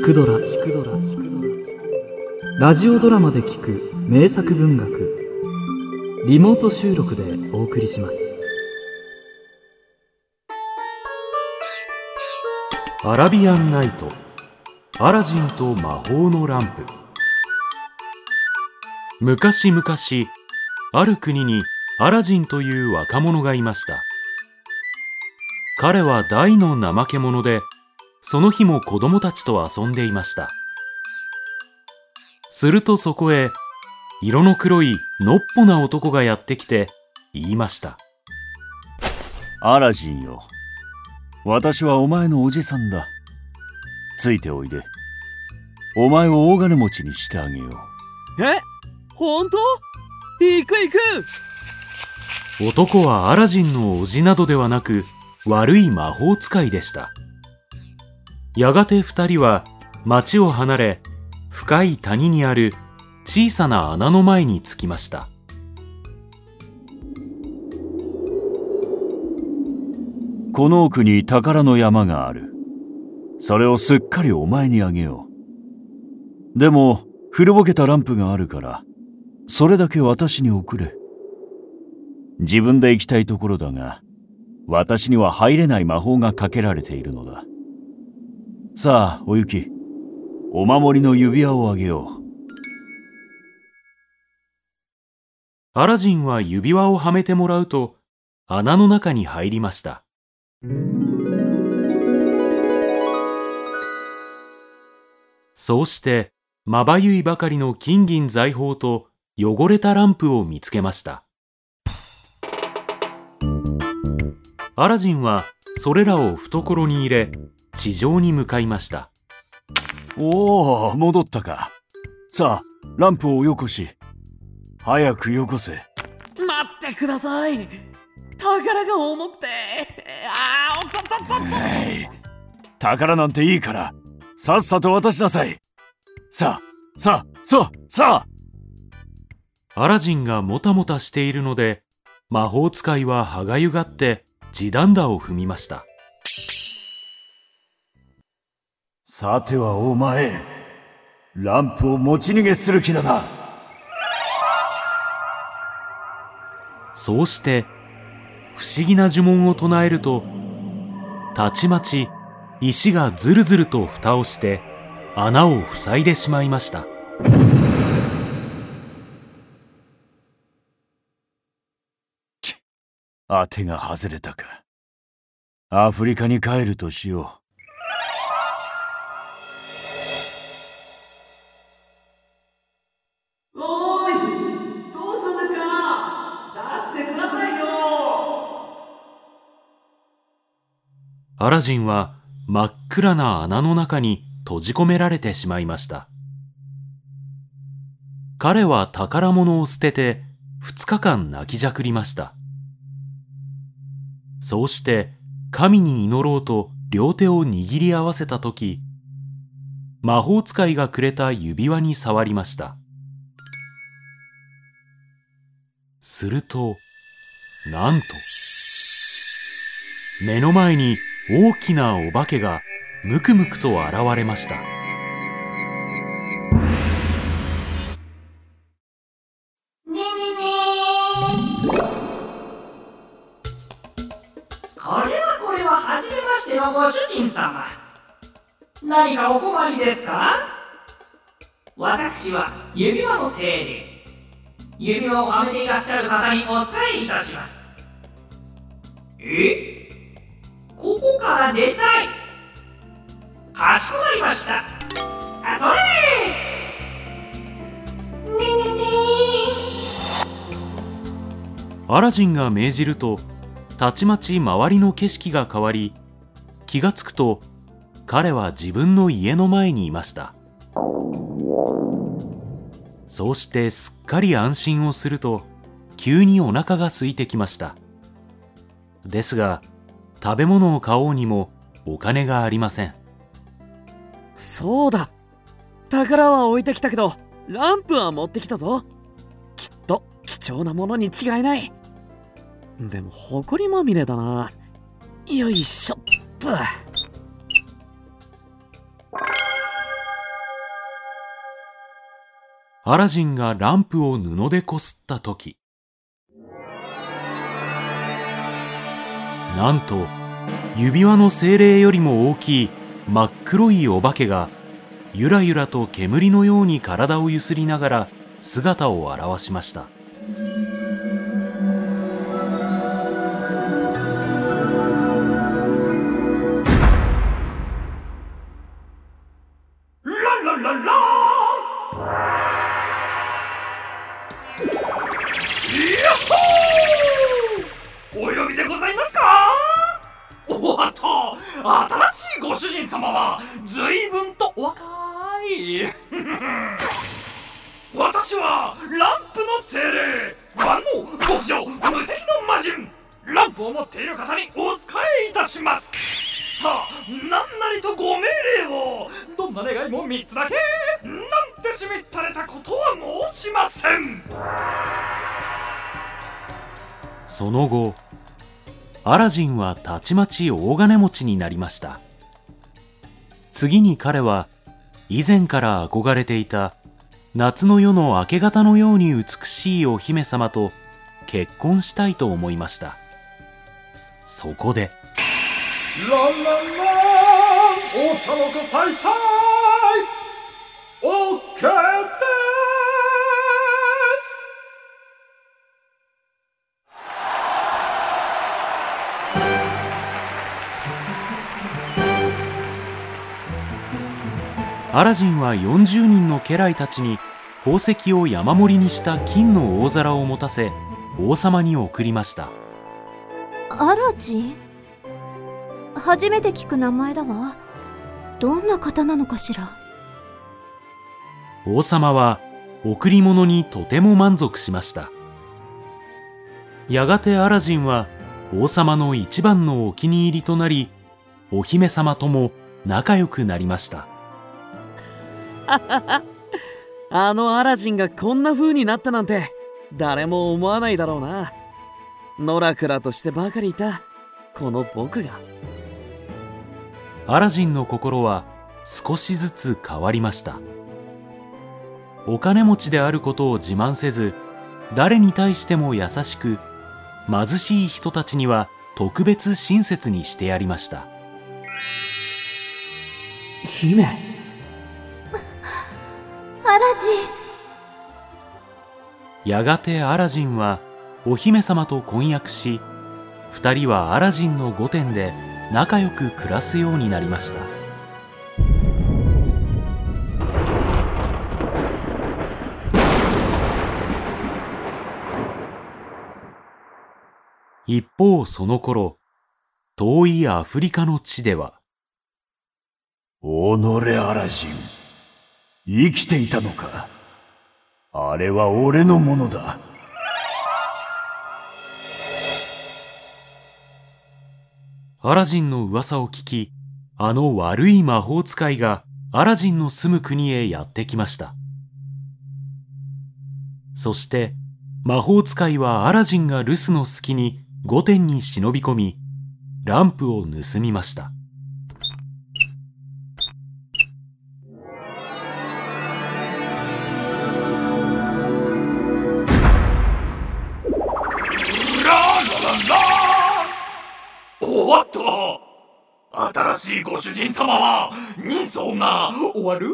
聞くドラ。聞くドララジオドラマで聞く。名作文学。リモート収録でお送りします。アラビアンナイト。アラジンと魔法のランプ。昔々ある国にアラジンという若者がいました。彼は大の怠け者でその日も子供たちと遊んでいました。するとそこへ色の黒いのっぽな男がやってきて言いました。アラジンよ。私はお前のおじさんだ。ついておいで。お前を大金持ちにしてあげよう。え？本当？行く行く。男はアラジンのおじなどではなく悪い魔法使いでしたやがて二人は町を離れ深い谷にある小さな穴の前に着きました。この奥に宝の山がある。それをすっかりお前にあげよう。でも古ぼけたランプがあるからそれだけ私に送れ。自分で行きたいところだが私には入れない魔法がかけられているのだ。さあおゆき。お守りの指輪をあげよう。アラジンは指輪をはめてもらうと穴の中に入りました。そうしてまばゆいばかりの金銀財宝と汚れたランプを見つけました。アラジンはそれらを懐に入れ地上に向かいました。おお戻ったか。さあランプをよこし。早くよこせ。待ってください。宝が重くて。ああおっとっとっとっと、宝なんていいから。さっさと渡しなさい。さあさあさあさあ。アラジンがもたもたしているので魔法使いは歯がゆがって地団打を踏みましたさてはお前ランプを持ち逃げする気だな。そうして不思議な呪文を唱えるとたちまち石がずるずると蓋をして穴を塞いでしまいました。当てが外れたか。アフリカに帰るとしようラジンは真っ暗な穴の中に閉じ込められてしまいました。彼は宝物を捨てて2日間泣きじゃくりました。そうして神に祈ろうと両手を握り合わせたとき、魔法使いがくれた指輪に触りました。すると、なんと、目の前に大きなお化けがむくむくと現れました。これはこれははじめましてのご主人様。何かお困りですか？私は指輪の精霊。指輪をはめていらっしゃる方にお伝えいたします。え？ここから出たい。かしこまりました。あそれ。アラジンが命じるとたちまち周りの景色が変わり気がつくと彼は自分の家の前にいました。そうしてすっかり安心をすると急にお腹が空いてきました。ですが食べ物を買おうにもお金がありません。そうだ。宝は置いてきたけどランプは持ってきたぞ。きっと貴重なものに違いない。でも埃まみれだな。よいしょっと。アラジンがランプを布でこすった時。なんと指輪の精霊よりも大きい真っ黒いお化けがゆらゆらと煙のように体をゆすりながら姿を現しました。私はランプの精霊万能極上無敵の魔人ランプを持っている方にお仕えいたします。さあ何なりとご命令をどんな願いも3つだけなんてしみったれたことは申しません。その後アラジンはたちまち大金持ちになりました。次に彼は以前から憧れていた夏の夜の明け方のように美しいお姫様と結婚したいと思いました。そこでランランランお茶の子さいさいオアラジンは40人の家来たちに宝石を山盛りにした金の大皿を持たせ王様に送りました。アラジン？初めて聞く名前だわ。どんな方なのかしら？王様は贈り物にとても満足しました。やがてアラジンは王様の一番のお気に入りとなりお姫様とも仲良くなりましたあのアラジンがこんな風になったなんて誰も思わないだろうな。ノラクラとしてばかりいたこの僕が。アラジンの心は少しずつ変わりました。お金持ちであることを自慢せず誰に対しても優しく貧しい人たちには特別親切にしてやりました。姫アラジン。やがてアラジンはお姫様と婚約し二人はアラジンの御殿で仲良く暮らすようになりました。一方その頃遠いアフリカの地では。おのれアラジン生きていたのか？あれは俺のものだアラジンの噂を聞き、あの悪い魔法使いがアラジンの住む国へやってきました。そして、魔法使いはアラジンが留守の隙に御殿に忍び込み、ランプを盗みました。おっと新しいご主人様は人相が悪い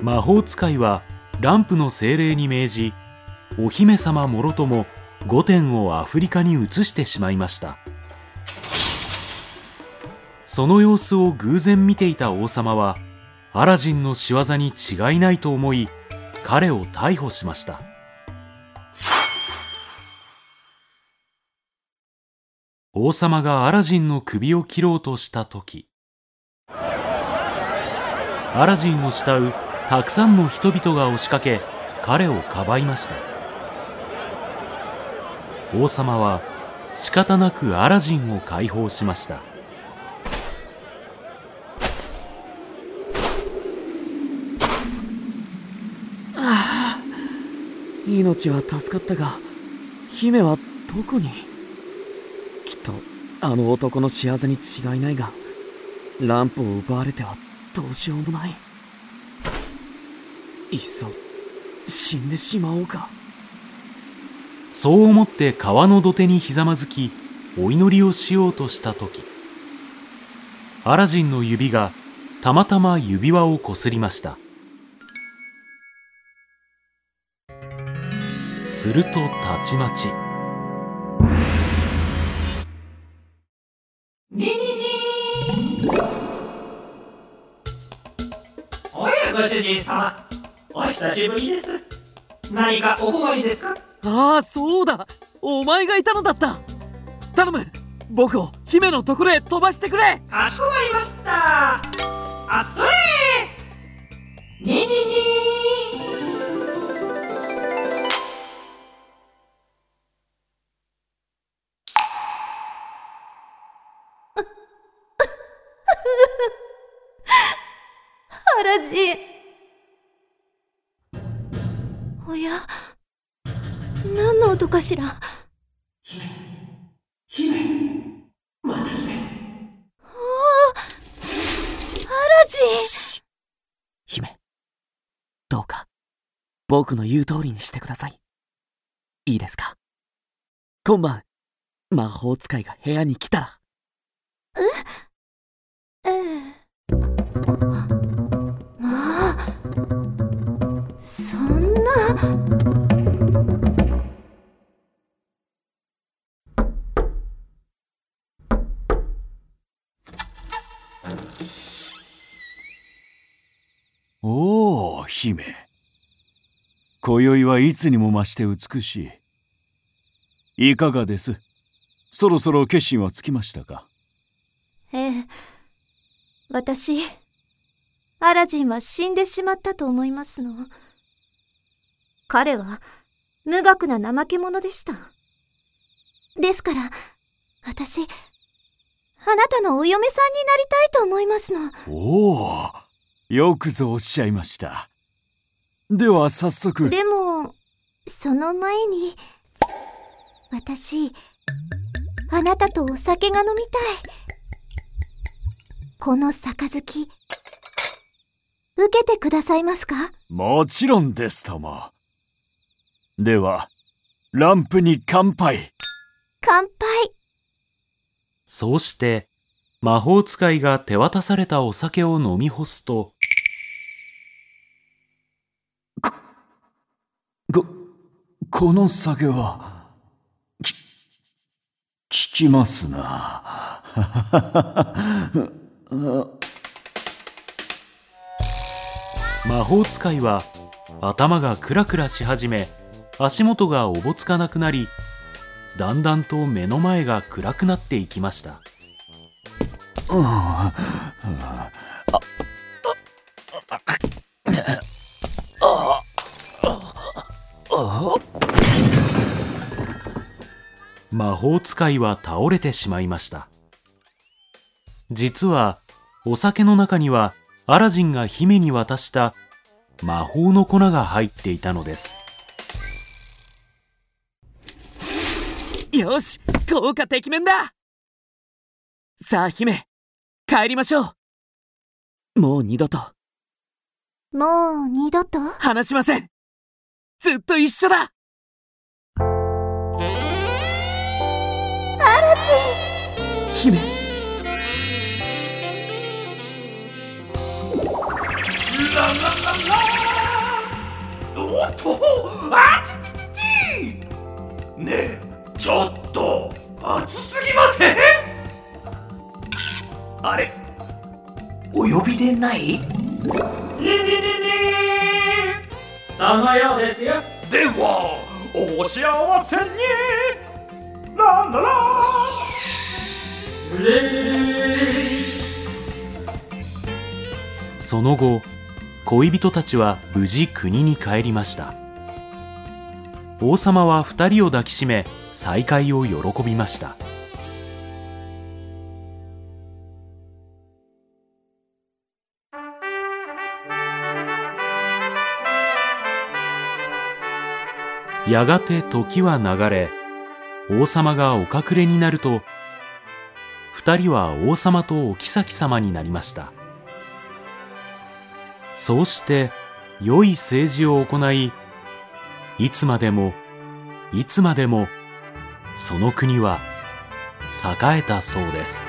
魔法使いはランプの精霊に命じ、お姫様もろとも御殿をアフリカに移してしまいました。その様子を偶然見ていた王様は、アラジンの仕業に違いないと思い、彼を逮捕しました。王様がアラジンの首を切ろうとした時、アラジンを慕うたくさんの人々が押しかけ、彼をかばいました。王様は仕方なくアラジンを解放しました。命は助かったが姫はどこに？きっとあの男の仕業に違いないがランプを奪われてはどうしようもない。いっそ死んでしまおうか。そう思って川の土手にひざまずきお祈りをしようとした時アラジンの指がたまたま指輪をこすりましたするとたちまち。にににおやご主人様。お久しぶりです。何かお困りですか？ああそうだ。お前がいたのだった。頼む。僕を姫のところへ飛ばしてくれ。かしこまりました。あっそれ。にににおや？何の音かしら？姫私です。アラジン。姫どうか僕の言う通りにしてください。いいですか？今晩魔法使いが部屋に来たら姫。今宵はいつにも増して美しい。いかがです？そろそろ決心はつきましたか？ええ。私アラジンは死んでしまったと思いますの。彼は無学な怠け者でした。ですから私あなたのお嫁さんになりたいと思いますの。おおよくぞおっしゃいましたでは早速。でもその前に私あなたとお酒が飲みたい。この杯受けてくださいますか？もちろんですとも。ではランプに乾杯。乾杯。そうして魔法使いが手渡されたお酒を飲み干すとこの酒はき効きますな。魔法使いは頭がクラクラし始め足元がおぼつかなくなりだんだんと目の前が暗くなっていきました。魔法使いは倒れてしまいました。実はお酒の中にはアラジンが姫に渡した魔法の粉が入っていたのです。よし効果てきめんだ。さあ姫帰りましょう。もう二度と。もう二度と？話しませんずっと一緒だ。アラジン。姫。おっと。あちちちち。ねえちょっと暑すぎません？あれお呼びでない？ににににそのようですよ。ではお幸せに。ランララその後恋人たちは無事国に帰りました。王様は二人を抱きしめ再会を喜びましたやがて時は流れ王様がお隠れになると二人は王様とお妃様になりました。そうして良い政治を行いいつまでもいつまでもその国は栄えたそうです。